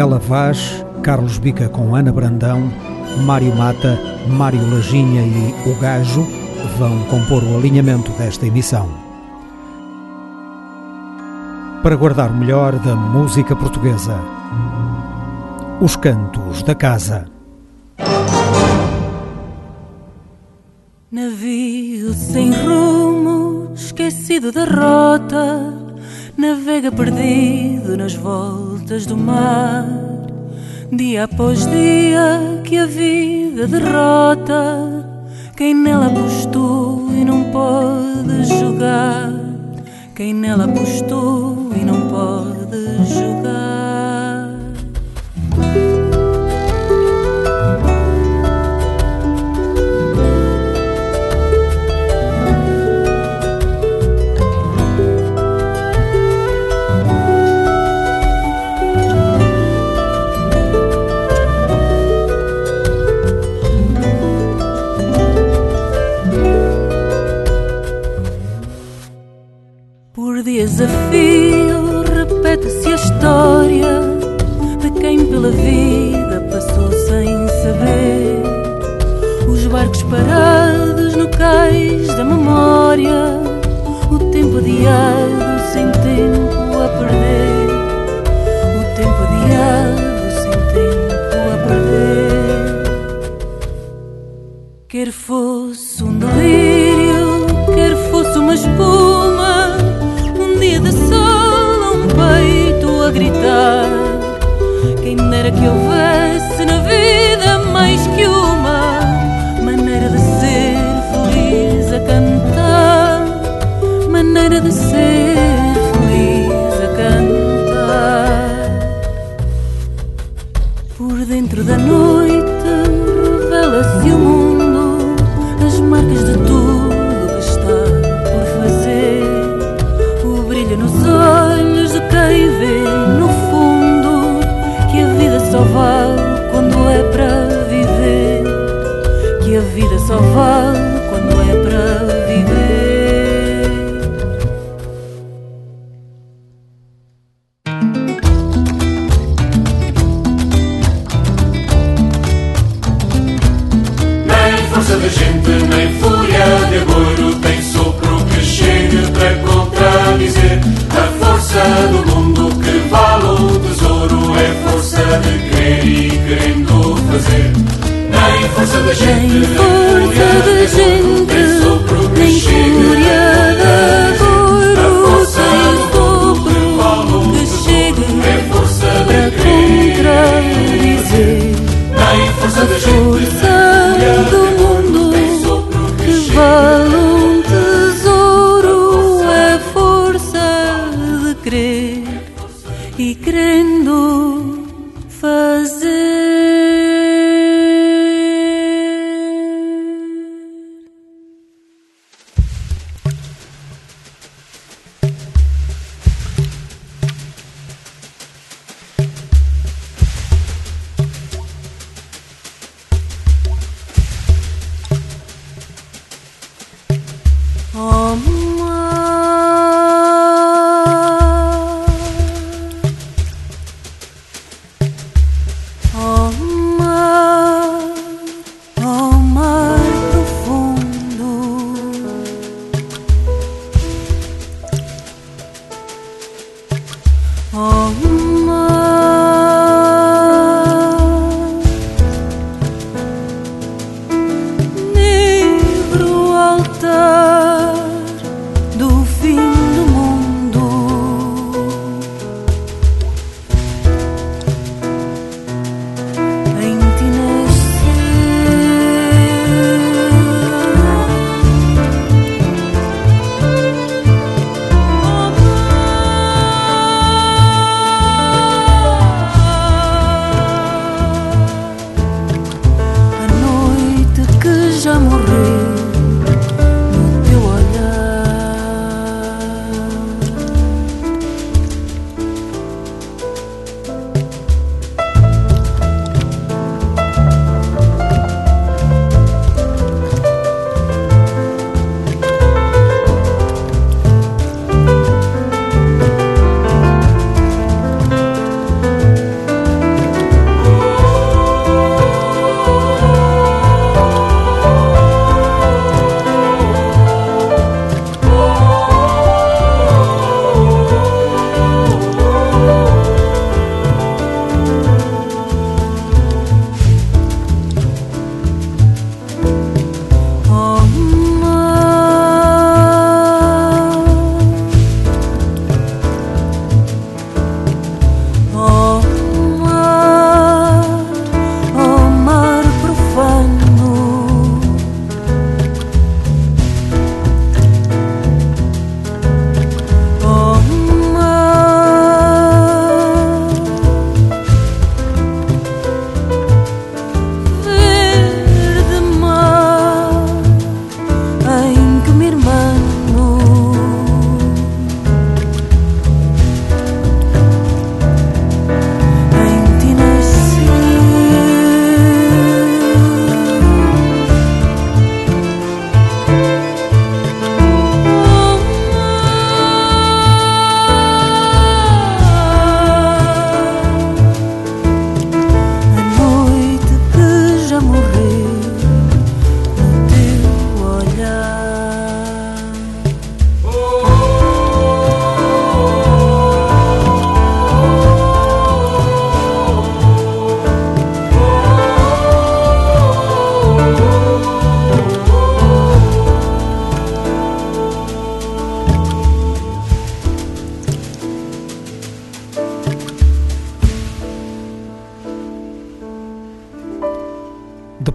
Ela Vaz, Carlos Bica com Ana Brandão, Mário Mata, Mário Lajinha e O Gajo vão compor o alinhamento desta emissão. Para guardar o melhor da música portuguesa. Os Cantos da Casa. Navio sem rumo, esquecido da rota, navega perdido nas voltas do mar. Dia após dia que a vida derrota quem nela apostou e não pode jogar. Quem nela apostou e não pode jogar. Fio repete-se a história de quem pela vida passou sem saber. Os barcos parados no cais da memória, o tempo adiado sem tempo a perder. O tempo adiado sem tempo a perder. Quer fosse um delírio, gritar. Quem dera que houvesse gente, nem fúria de agouro Tem sopro que chegue para contradizer. A força do mundo que vale o tesouro É força de querer e querendo fazer. Nem força da gente,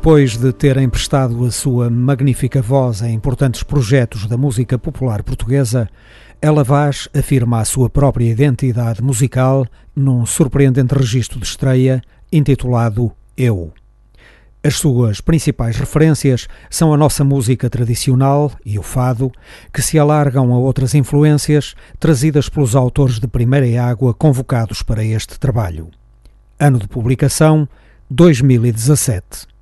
Depois de ter emprestado a sua magnífica voz a importantes projetos da música popular portuguesa, ela Vaz afirma a sua própria identidade musical num surpreendente registro de estreia intitulado Eu. As suas principais referências são a nossa música tradicional e o fado, que se alargam a outras influências trazidas pelos autores de Primeira Água convocados para este trabalho. Ano de publicação 2017.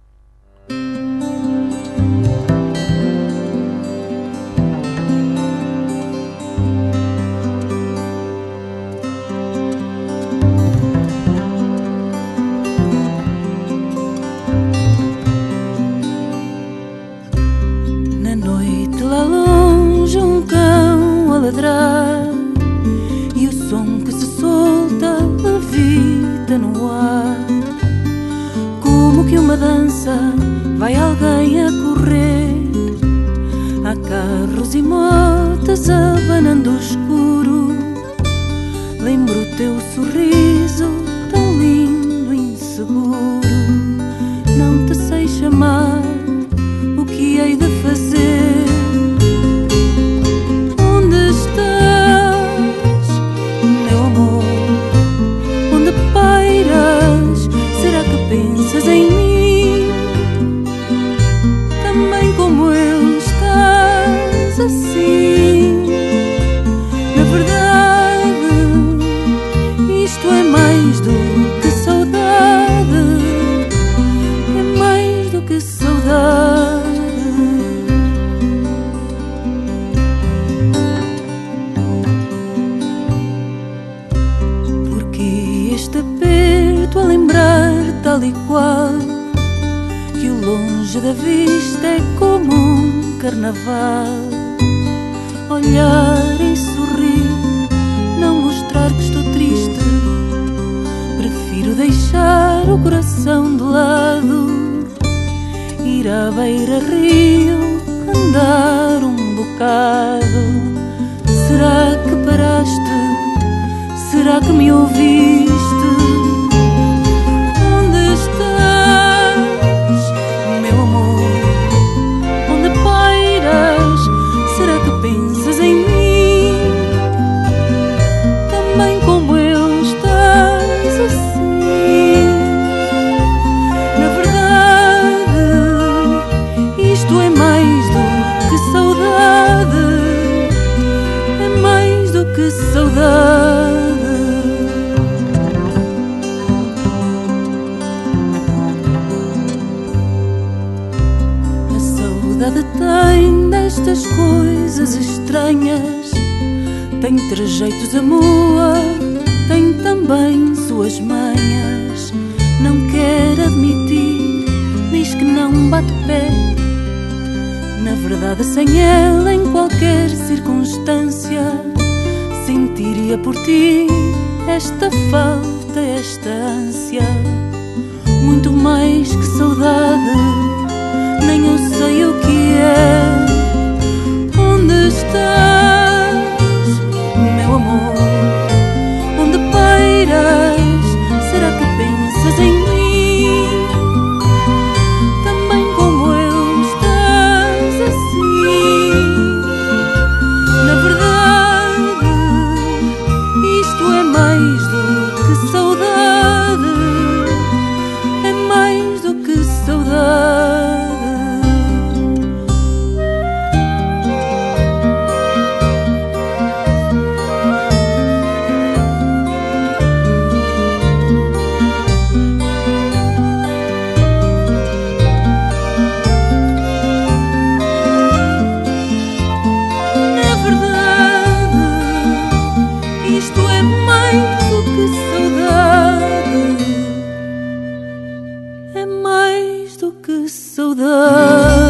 Ladrar e o som que se solta levita no ar. Como que uma dança vai alguém a correr? Há carros e motas abanando o escuro. Lembro o teu sorriso tão lindo e inseguro. Não te sei chamar, o que hei de so the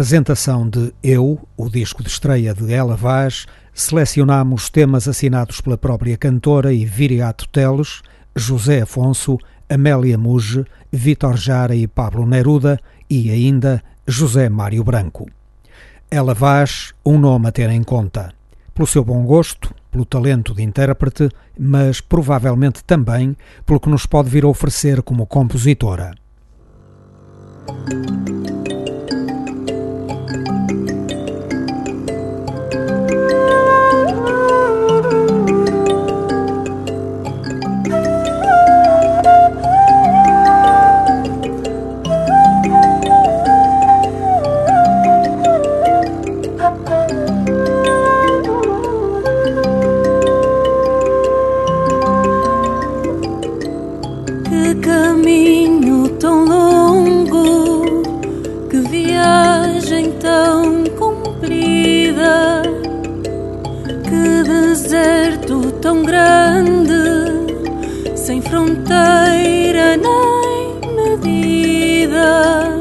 apresentação de Eu, o disco de estreia de Ela Vaz, selecionamos temas assinados pela própria cantora e Viriato Teles, José Afonso, Amélia Muge, Vítor Jara e Pablo Neruda e ainda José Mário Branco. Ela Vaz, um nome a ter em conta, pelo seu bom gosto, pelo talento de intérprete, mas provavelmente também pelo que nos pode vir a oferecer como compositora. caminho tão longo, que viagem tão comprida, que deserto tão grande, sem fronteira nem medida,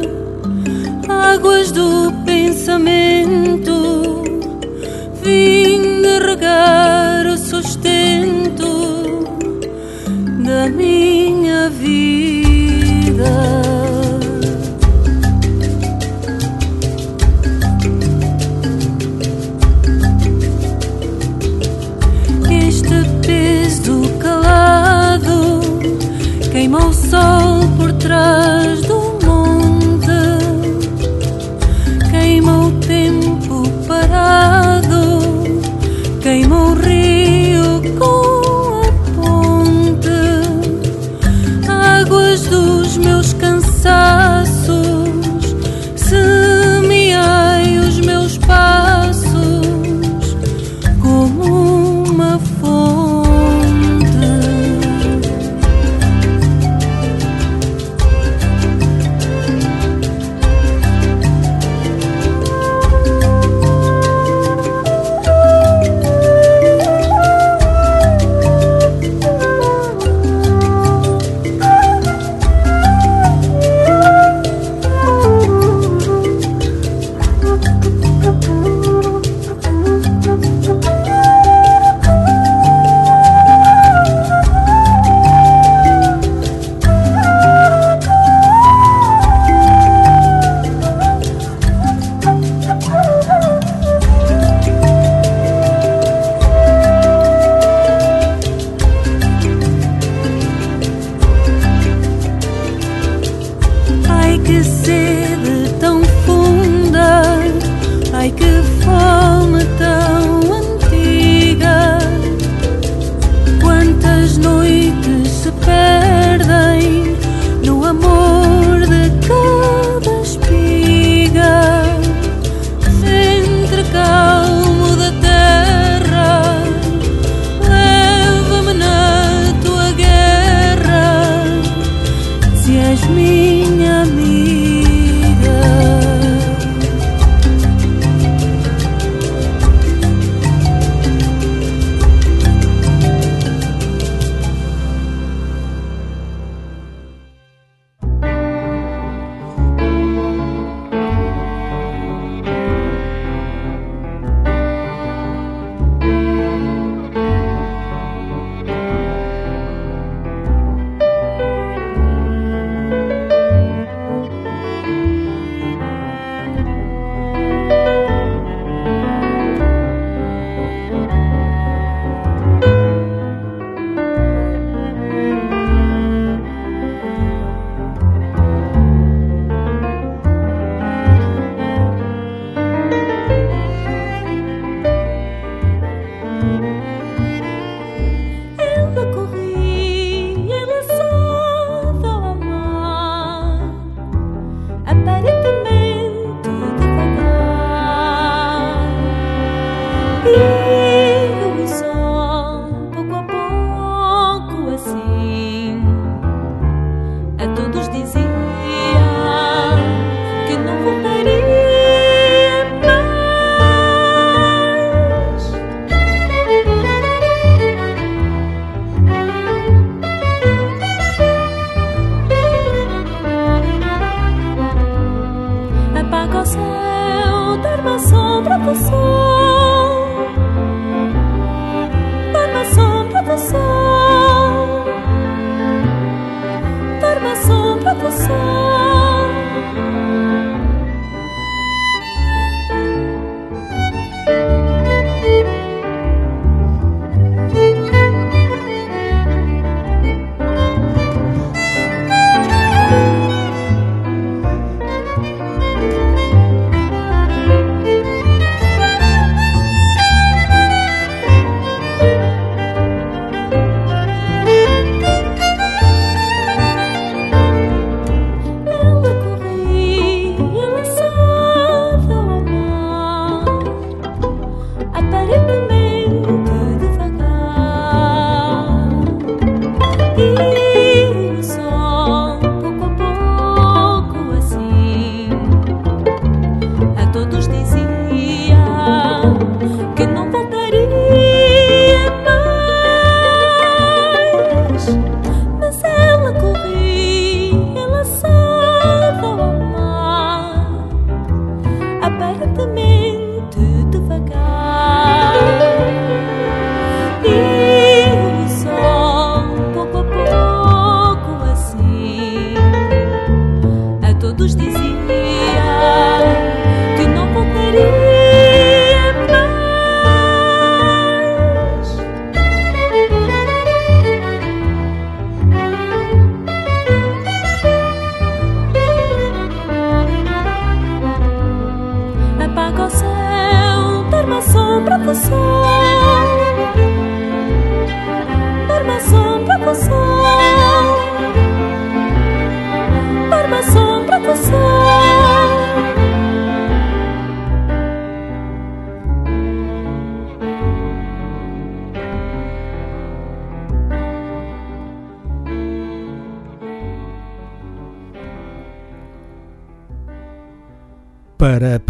águas do pensamento, vim de regar. the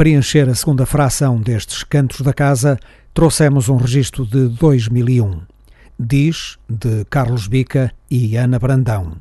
preencher a segunda fração destes Cantos da Casa, trouxemos um registro de 2001. Diz, de Carlos Bica e Ana Brandão.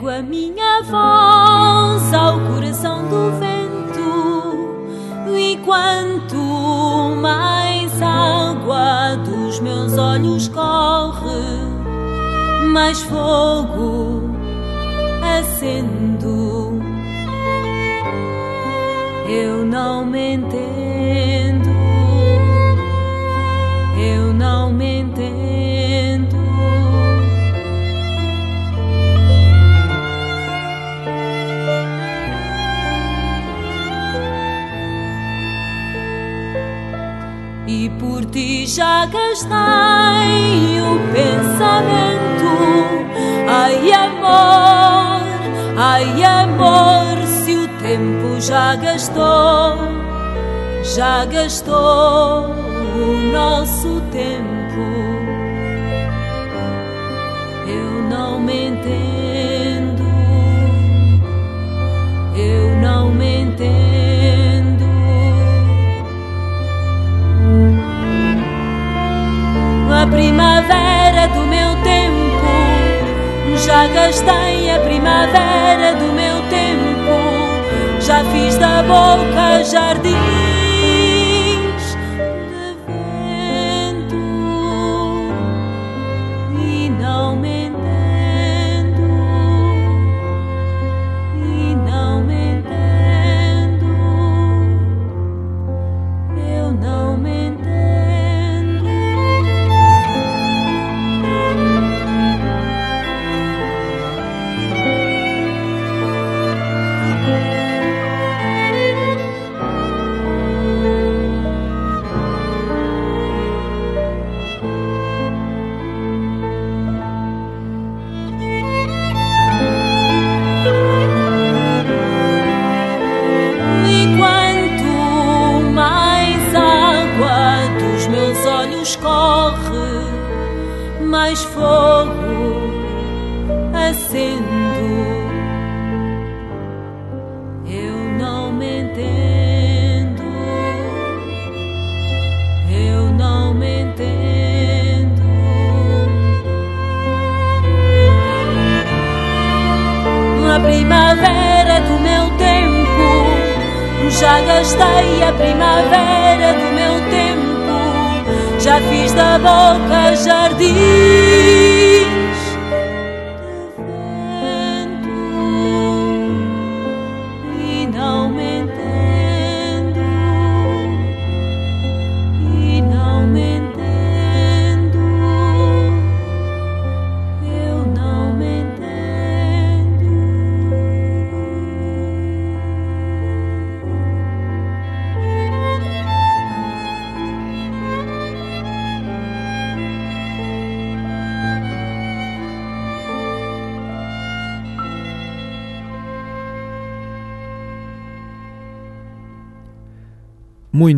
Entrego a já fiz da boca jardins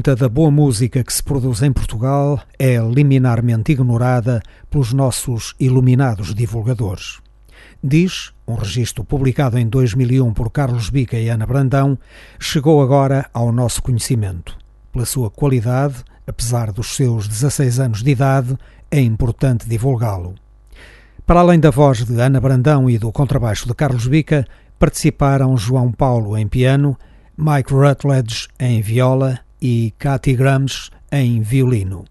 Muita da boa música que se produz em Portugal é liminarmente ignorada pelos nossos iluminados divulgadores. Diz, um registro publicado em 2001 por Carlos Bica e Ana Brandão, chegou agora ao nosso conhecimento. Pela sua qualidade, apesar dos seus 16 anos de idade, é importante divulgá-lo. Para além da voz de Ana Brandão e do contrabaixo de Carlos Bica, participaram João Paulo em piano, Mike Rutledge em viola e Cathy Grams em violino.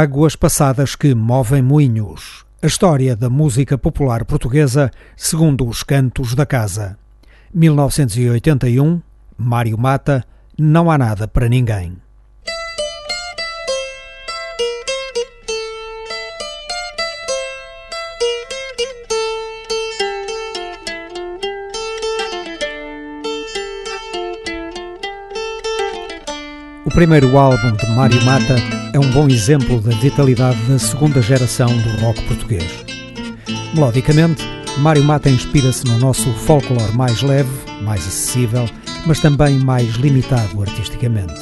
Águas passadas que movem moinhos. A história da música popular portuguesa segundo os cantos da casa. 1981, Mário Mata, Não há nada para ninguém. Primeiro álbum de Mário Mata é um bom exemplo da vitalidade da segunda geração do rock português. Melodicamente, Mário Mata inspira-se no nosso folclore mais leve, mais acessível, mas também mais limitado artisticamente.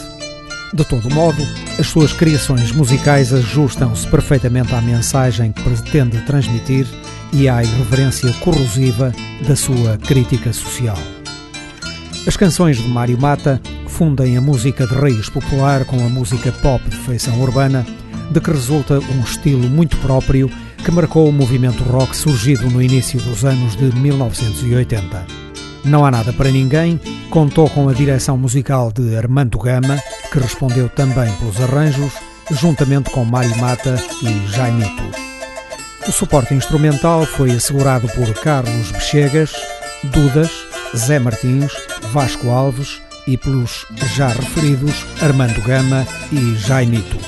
De todo modo, as suas criações musicais ajustam-se perfeitamente à mensagem que pretende transmitir e à irreverência corrosiva da sua crítica social. As canções de Mário Mata fundem a música de raiz popular com a música pop de feição urbana, de que resulta um estilo muito próprio que marcou o movimento rock surgido no início dos anos de 1980. Não há nada para ninguém, contou com a direção musical de Armando Gama, que respondeu também pelos arranjos, juntamente com Mário Mata e Jaimito. O suporte instrumental foi assegurado por Carlos Bechegas, Dudas, Zé Martins, Vasco Alves, e pelos já referidos Armando Gama e Jaimito.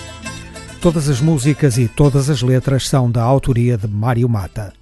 Todas as músicas e todas as letras são da autoria de Mário Mata.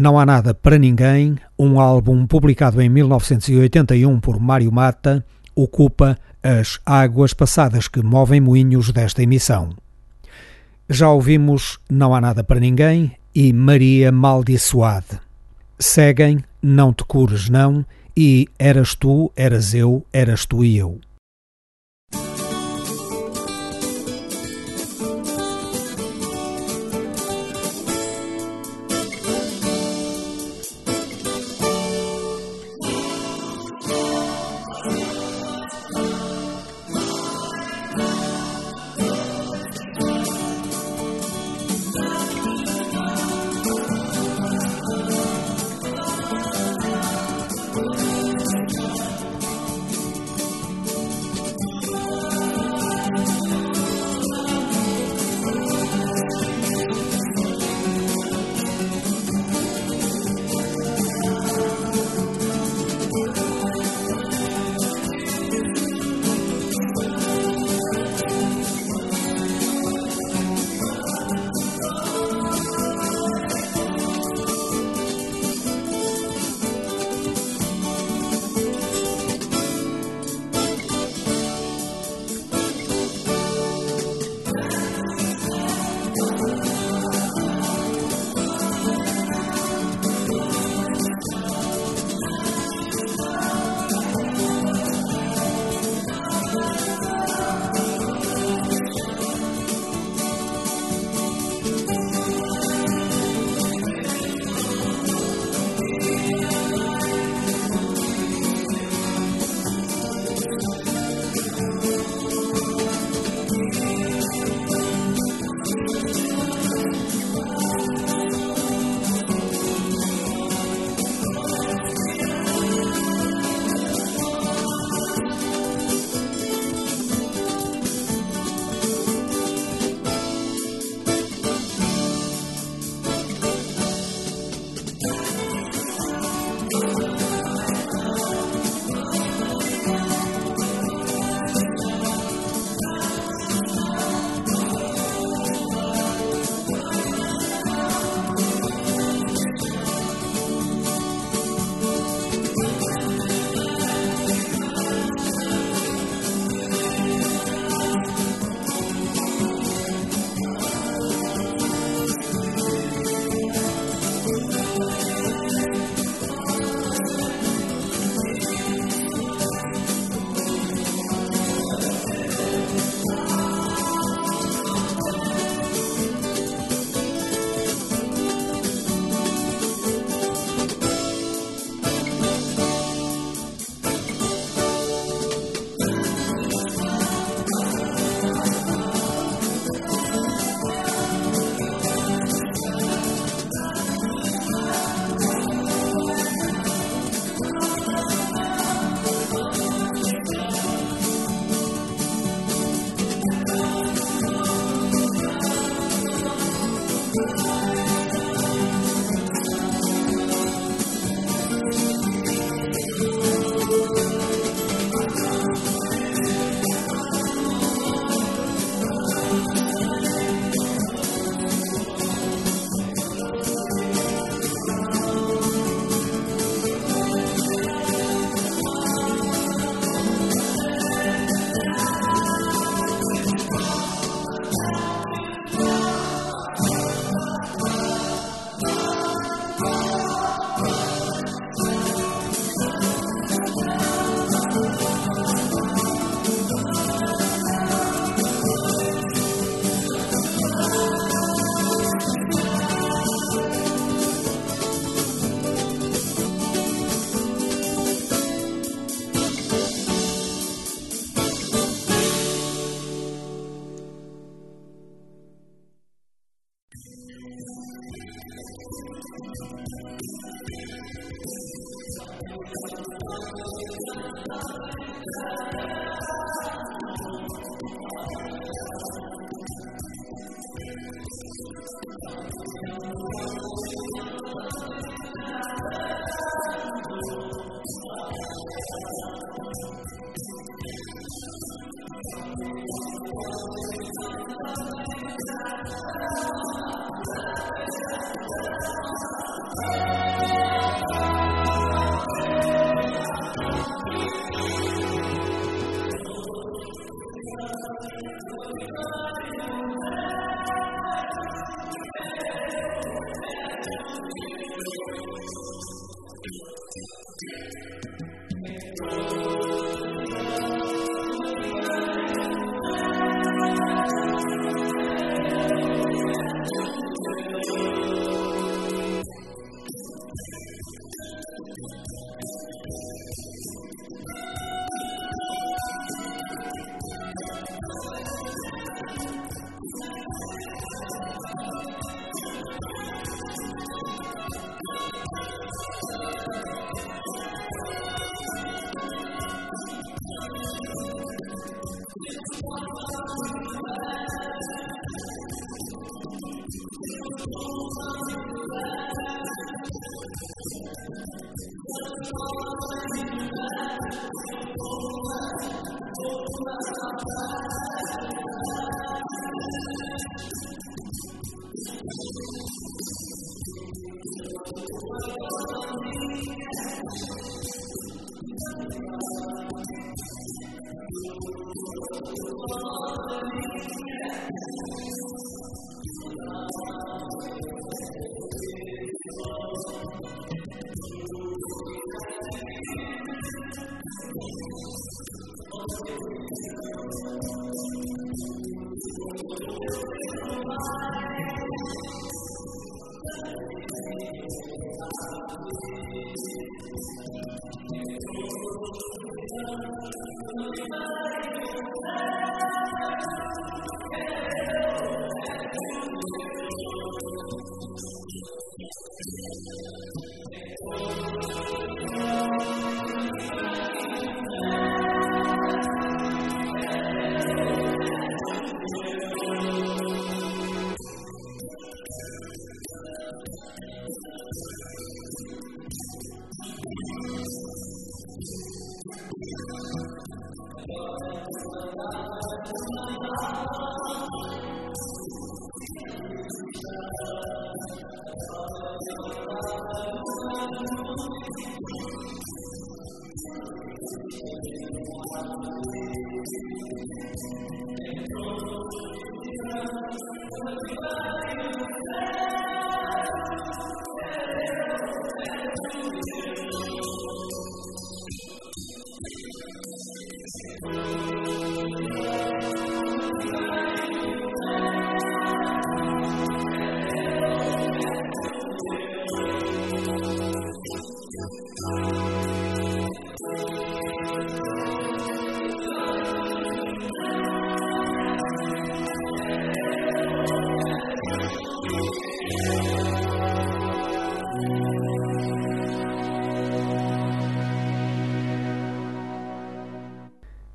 Não Há Nada para Ninguém, um álbum publicado em 1981 por Mário Mata, ocupa as águas passadas que movem moinhos desta emissão. Já ouvimos Não Há Nada para Ninguém e Maria Maldiçoade. Seguem Não Te Cures Não e Eras Tu, Eras Eu, Eras Tu e Eu.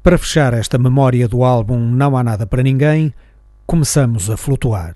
Para fechar esta memória do álbum Não Há Nada para Ninguém, começamos a flutuar.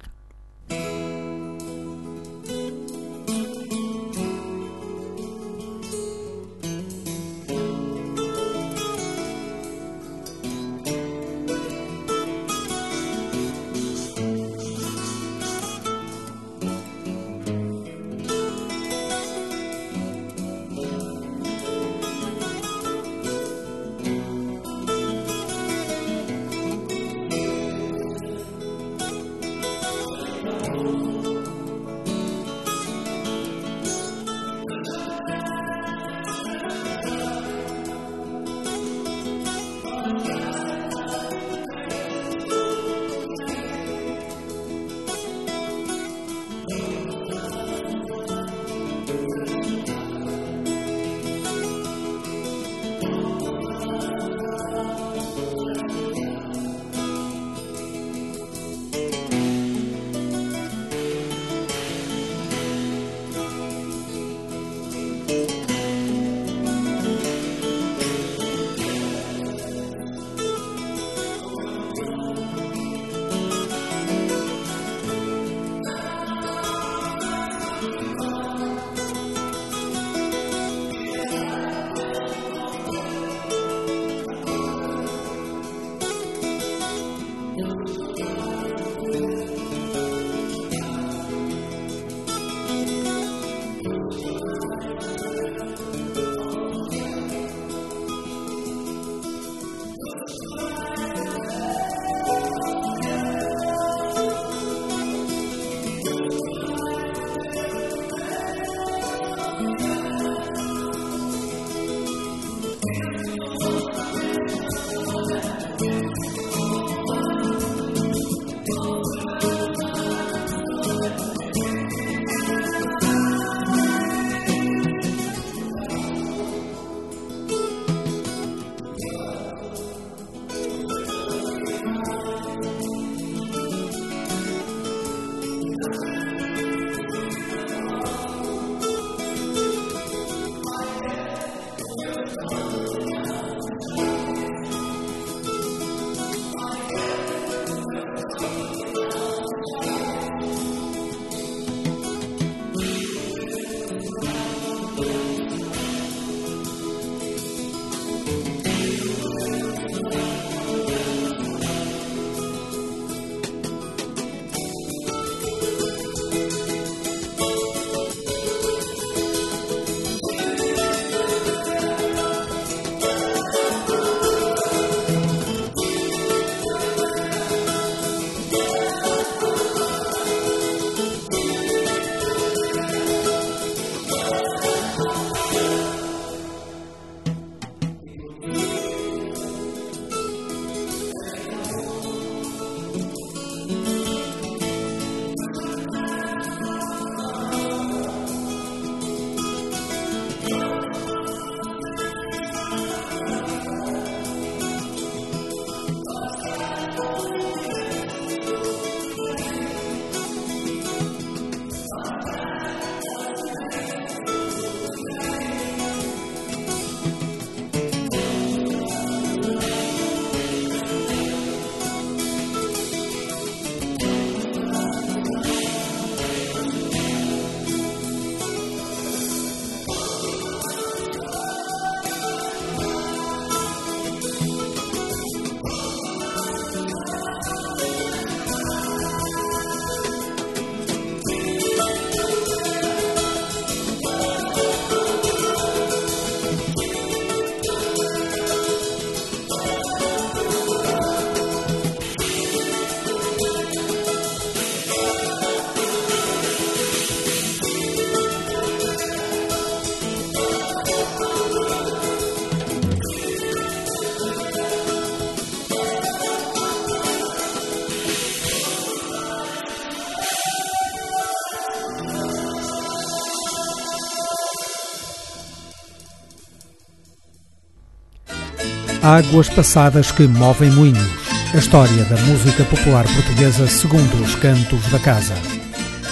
Águas passadas que movem moinhos. A história da música popular portuguesa segundo os cantos da casa.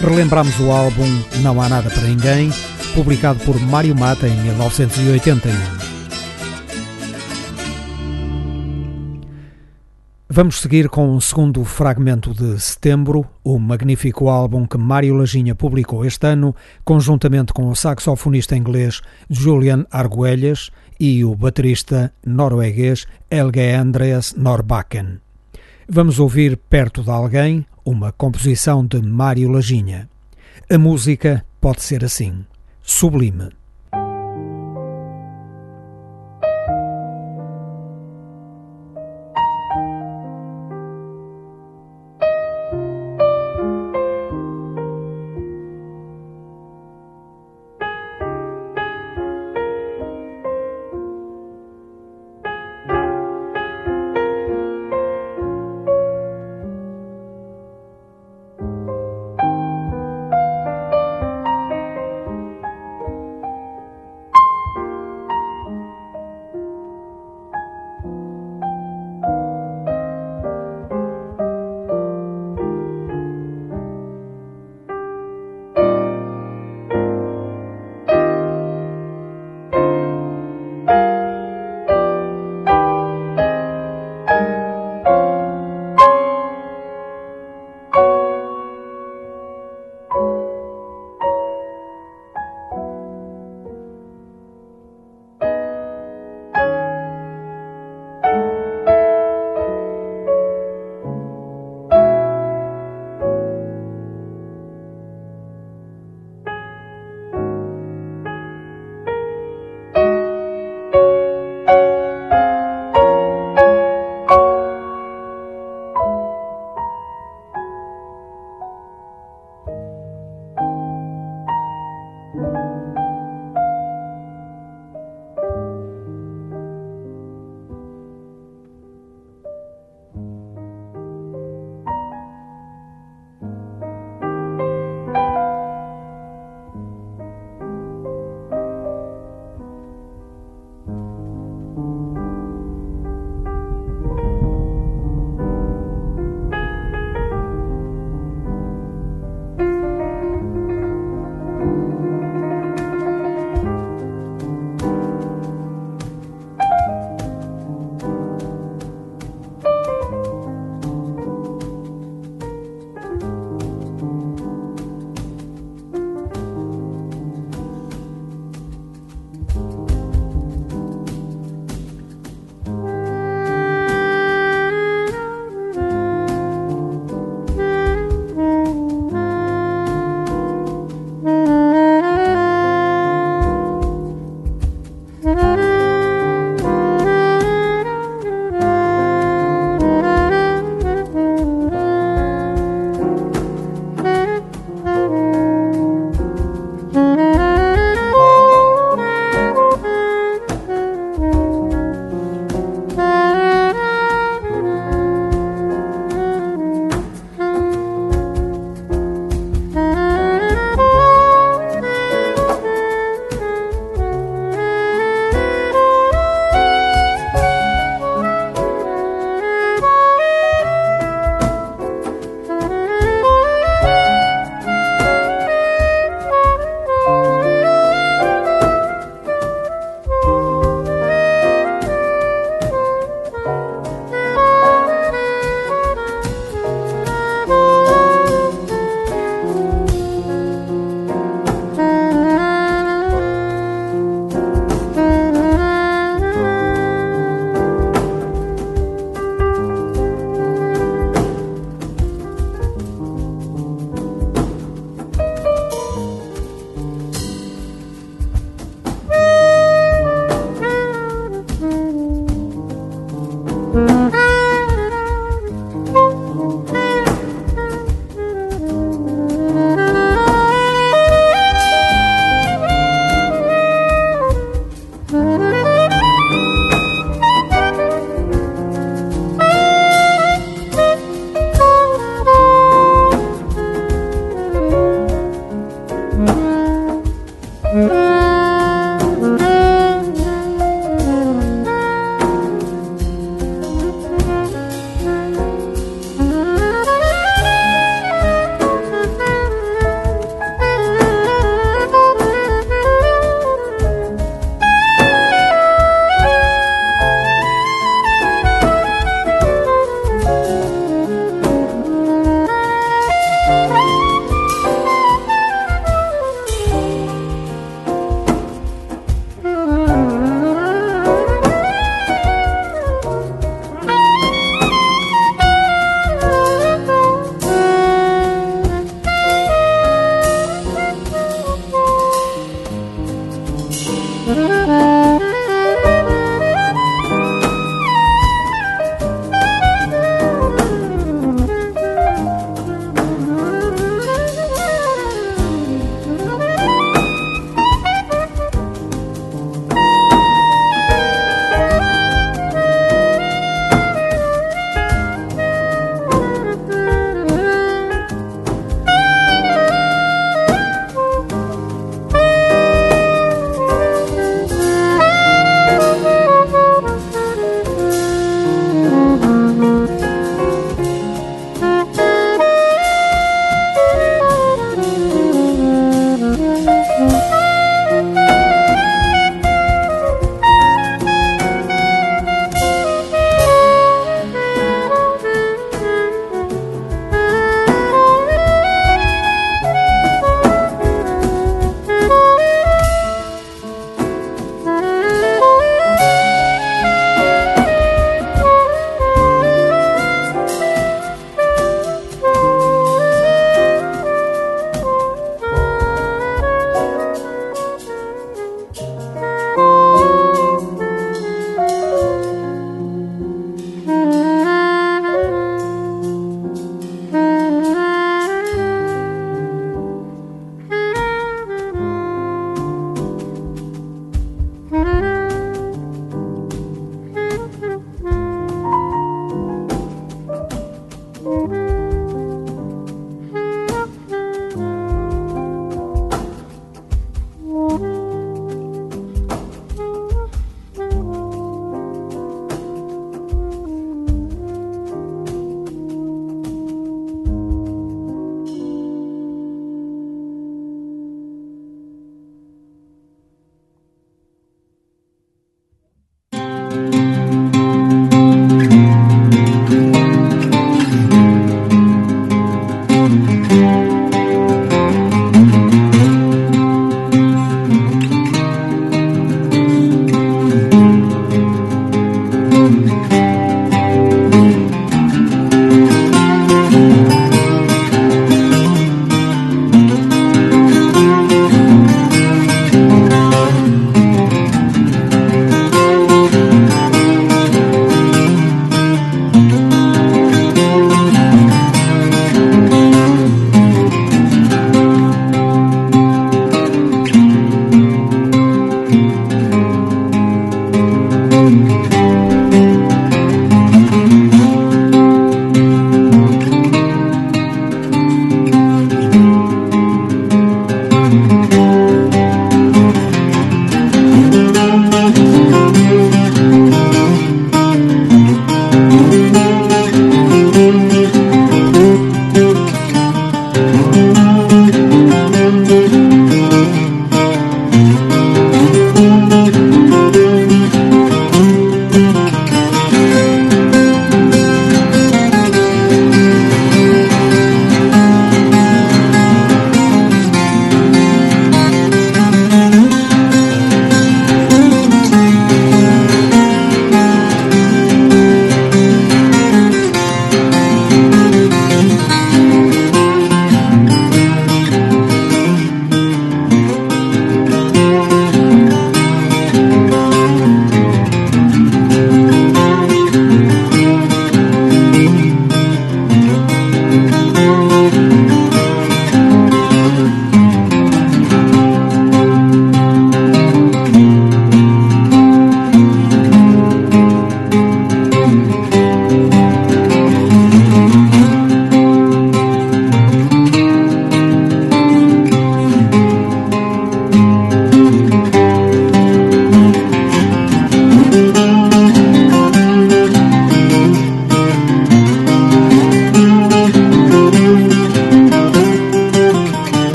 Relembramos o álbum Não Há Nada para Ninguém, publicado por Mário Mata em 1981. Vamos seguir com um segundo fragmento de Setembro, o magnífico álbum que Mário Laginha publicou este ano, conjuntamente com o saxofonista inglês Julian Arguelles e o baterista norueguês Helge Andreas Norbakken. Vamos ouvir Perto de Alguém, uma composição de Mário Laginha. A música pode ser assim, sublime.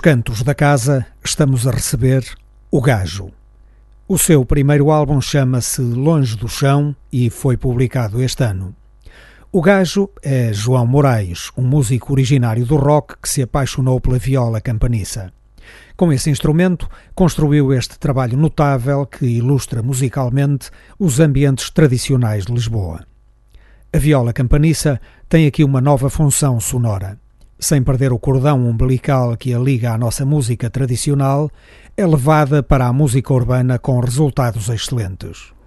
Nos cantos da casa estamos a receber o Gajo. O seu primeiro álbum chama-se Longe do Chão e foi publicado este ano. O Gajo é João Moraes, um músico originário do rock que se apaixonou pela viola campaniça. Com esse instrumento, construiu este trabalho notável que ilustra musicalmente os ambientes tradicionais de Lisboa. A viola campaniça tem aqui uma nova função sonora sem perder o cordão umbilical que a liga à nossa música tradicional, é levada para a música urbana com resultados excelentes.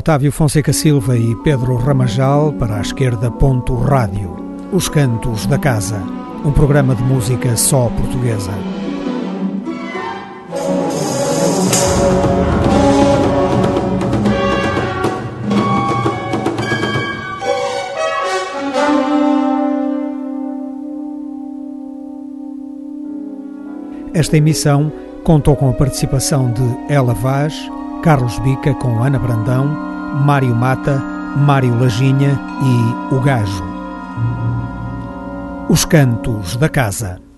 Otávio Fonseca Silva e Pedro Ramajal, para a esquerda Ponto Rádio. Os Cantos da Casa, um programa de música só portuguesa. Esta emissão contou com a participação de Ela Vaz, Carlos Bica com Ana Brandão, Mário Mata, Mário Lajinha e O Gajo. Os Cantos da Casa.